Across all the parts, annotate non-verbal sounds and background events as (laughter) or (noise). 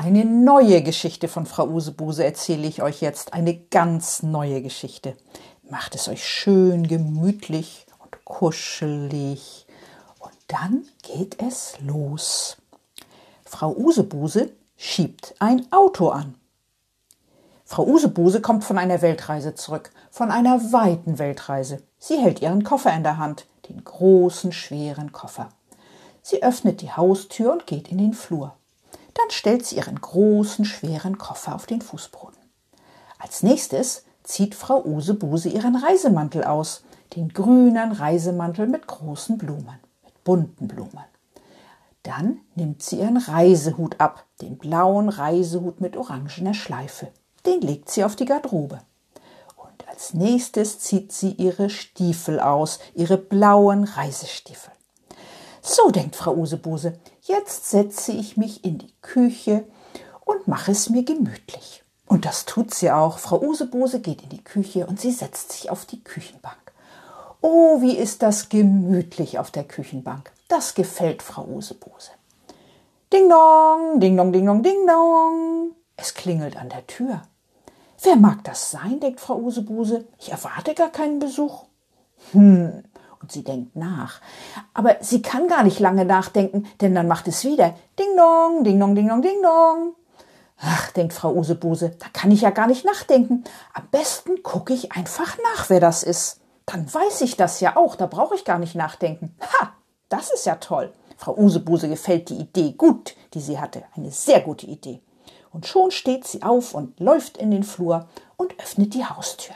eine neue Geschichte von Frau Usebuse erzähle ich euch jetzt. Eine ganz neue Geschichte. Macht es euch schön gemütlich und kuschelig. Und dann geht es los. Frau Usebuse schiebt ein Auto an. Frau Usebuse kommt von einer Weltreise zurück, von einer weiten Weltreise. Sie hält ihren Koffer in der Hand, den großen, schweren Koffer. Sie öffnet die Haustür und geht in den Flur. Dann stellt sie ihren großen, schweren Koffer auf den Fußboden. Als nächstes zieht Frau Usebuse ihren Reisemantel aus, den grünen Reisemantel mit großen Blumen, mit bunten Blumen. Dann nimmt sie ihren Reisehut ab, den blauen Reisehut mit orangener Schleife. Den legt sie auf die Garderobe. Und als nächstes zieht sie ihre Stiefel aus, ihre blauen Reisestiefel. So denkt Frau Usebuse, jetzt setze ich mich in die Küche und mache es mir gemütlich. Und das tut sie auch. Frau Usebuse geht in die Küche und sie setzt sich auf die Küchenbank. Oh, wie ist das gemütlich auf der Küchenbank. Das gefällt Frau Usebuse. Ding dong, ding dong, ding dong, ding dong. Es klingelt an der Tür. Wer mag das sein, denkt Frau Usebuse. Ich erwarte gar keinen Besuch. Hm, und sie denkt nach. Aber sie kann gar nicht lange nachdenken, denn dann macht es wieder Ding dong, Ding dong, Ding dong, Ding dong. Ach, denkt Frau Usebuse, da kann ich ja gar nicht nachdenken. Am besten gucke ich einfach nach, wer das ist. Dann weiß ich das ja auch, da brauche ich gar nicht nachdenken. Ha, das ist ja toll. Frau Usebuse gefällt die Idee gut, die sie hatte. Eine sehr gute Idee. Und schon steht sie auf und läuft in den Flur und öffnet die Haustür.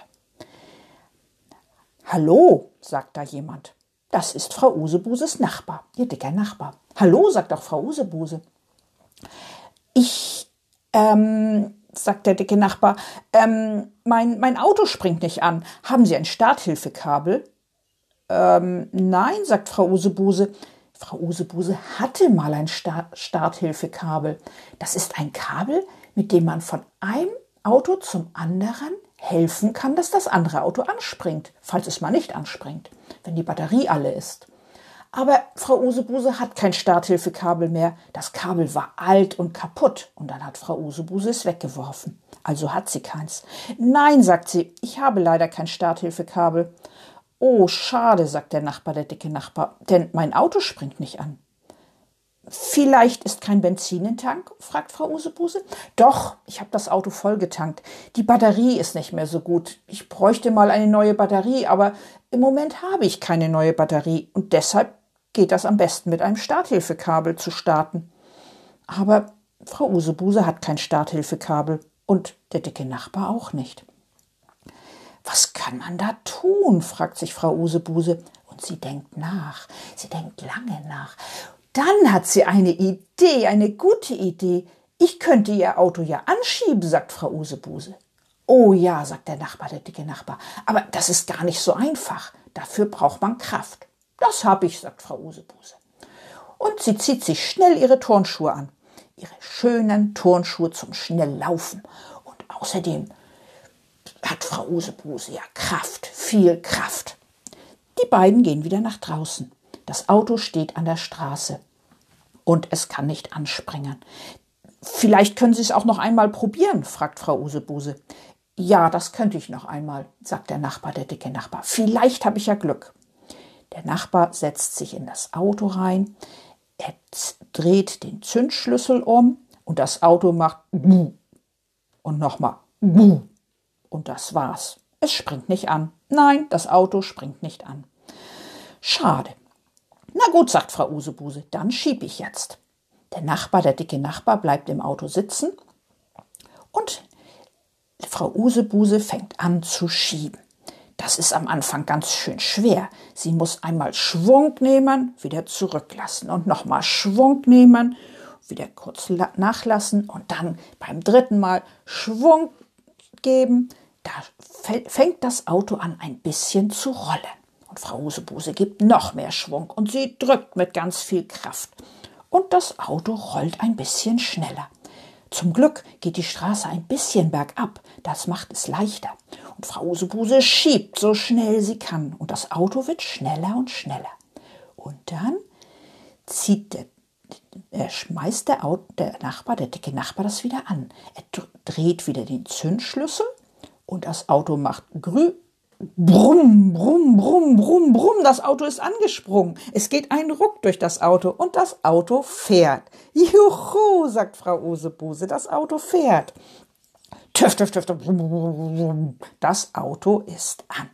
Hallo, sagt da jemand. Das ist Frau Usebuses Nachbar, ihr dicker Nachbar. Hallo, sagt auch Frau Usebuse. Ich, ähm, sagt der dicke Nachbar, ähm, mein, mein Auto springt nicht an. Haben Sie ein Starthilfekabel? Ähm, nein, sagt Frau Usebuse. Frau Usebuse hatte mal ein Start Starthilfekabel. Das ist ein Kabel, mit dem man von einem Auto zum anderen helfen kann, dass das andere Auto anspringt, falls es mal nicht anspringt, wenn die Batterie alle ist. Aber Frau Usebuse hat kein Starthilfekabel mehr. Das Kabel war alt und kaputt und dann hat Frau Usebuse es weggeworfen. Also hat sie keins. Nein, sagt sie, ich habe leider kein Starthilfekabel. Oh, schade, sagt der Nachbar, der dicke Nachbar, denn mein Auto springt nicht an. Vielleicht ist kein Benzin im Tank? fragt Frau Usebuse. Doch, ich habe das Auto vollgetankt. Die Batterie ist nicht mehr so gut. Ich bräuchte mal eine neue Batterie, aber im Moment habe ich keine neue Batterie und deshalb geht das am besten mit einem Starthilfekabel zu starten. Aber Frau Usebuse hat kein Starthilfekabel und der dicke Nachbar auch nicht. Was kann man da tun? fragt sich Frau Usebuse. Und sie denkt nach. Sie denkt lange nach. Dann hat sie eine Idee, eine gute Idee. Ich könnte ihr Auto ja anschieben, sagt Frau Usebuse. Oh ja, sagt der Nachbar, der dicke Nachbar, aber das ist gar nicht so einfach. Dafür braucht man Kraft. Das hab ich, sagt Frau Usebuse. Und sie zieht sich schnell ihre Turnschuhe an. Ihre schönen Turnschuhe zum Schnelllaufen. Und außerdem hat Frau Usebuse ja Kraft, viel Kraft. Die beiden gehen wieder nach draußen. Das Auto steht an der Straße und es kann nicht anspringen. Vielleicht können Sie es auch noch einmal probieren, fragt Frau Usebuse. Ja, das könnte ich noch einmal, sagt der Nachbar, der dicke Nachbar. Vielleicht habe ich ja Glück. Der Nachbar setzt sich in das Auto rein, er dreht den Zündschlüssel um und das Auto macht und nochmal und das war's. Es springt nicht an. Nein, das Auto springt nicht an. Schade. Na gut, sagt Frau Usebuse, dann schieb ich jetzt. Der Nachbar, der dicke Nachbar, bleibt im Auto sitzen und Frau Usebuse fängt an zu schieben. Das ist am Anfang ganz schön schwer. Sie muss einmal Schwung nehmen, wieder zurücklassen und nochmal Schwung nehmen, wieder kurz nachlassen und dann beim dritten Mal Schwung geben, da fängt das Auto an ein bisschen zu rollen. Und Frau Husebuse gibt noch mehr Schwung und sie drückt mit ganz viel Kraft. Und das Auto rollt ein bisschen schneller. Zum Glück geht die Straße ein bisschen bergab, das macht es leichter. Und Frau Usebuse schiebt so schnell sie kann und das Auto wird schneller und schneller. Und dann zieht der, er schmeißt der, Auto, der Nachbar, der dicke Nachbar, das wieder an. Er dreht wieder den Zündschlüssel und das Auto macht grü Brumm, brumm, brumm, brumm, brumm, das Auto ist angesprungen. Es geht ein Ruck durch das Auto und das Auto fährt. Juhu, sagt Frau Usebuse, das Auto fährt. Töff, töff, töff, das Auto ist an.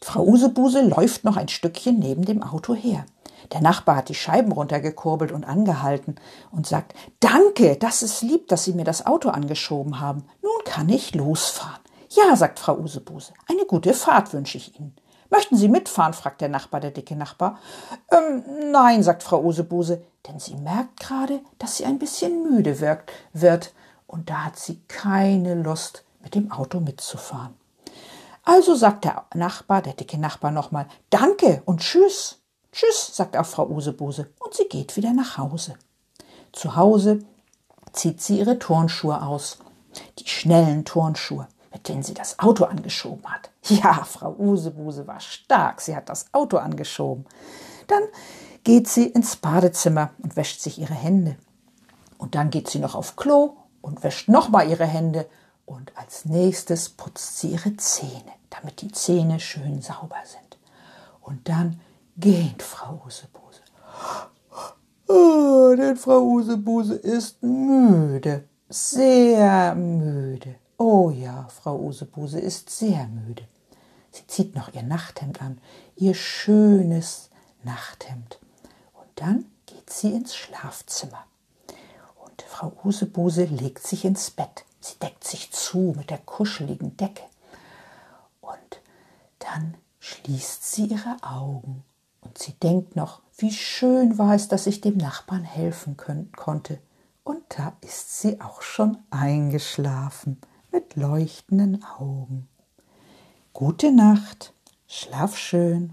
Frau Usebuse läuft noch ein Stückchen neben dem Auto her. Der Nachbar hat die Scheiben runtergekurbelt und angehalten und sagt, Danke, das ist lieb, dass Sie mir das Auto angeschoben haben. Nun kann ich losfahren. Ja, sagt Frau Usebuse, eine gute Fahrt wünsche ich Ihnen. Möchten Sie mitfahren? fragt der Nachbar, der dicke Nachbar. Ähm, nein, sagt Frau Usebuse, denn sie merkt gerade, dass sie ein bisschen müde wirkt, wird, und da hat sie keine Lust, mit dem Auto mitzufahren. Also sagt der Nachbar, der dicke Nachbar nochmal, Danke und Tschüss. Tschüss, sagt auch Frau Usebuse, und sie geht wieder nach Hause. Zu Hause zieht sie ihre Turnschuhe aus, die schnellen Turnschuhe mit denen sie das Auto angeschoben hat. (laughs) Ja, Frau Usebuse war stark, sie hat das Auto angeschoben. Dann geht sie ins Badezimmer und wäscht sich ihre Hände. Und dann geht sie noch auf Klo und wäscht nochmal ihre Hände. Und als nächstes putzt sie ihre Zähne, damit die Zähne schön sauber sind. Und dann geht Frau Usebuse. (gasps) Oh, denn Frau Usebuse ist müde, sehr müde. Oh ja, Frau Usebuse ist sehr müde. Sie zieht noch ihr Nachthemd an, ihr schönes Nachthemd. Und dann geht sie ins Schlafzimmer. Und Frau Usebuse legt sich ins Bett. Sie deckt sich zu mit der kuscheligen Decke. Und dann schließt sie ihre Augen und sie denkt noch, wie schön war es, dass ich dem Nachbarn helfen können, konnte. Und da ist sie auch schon eingeschlafen mit leuchtenden Augen. Gute Nacht, schlaf schön.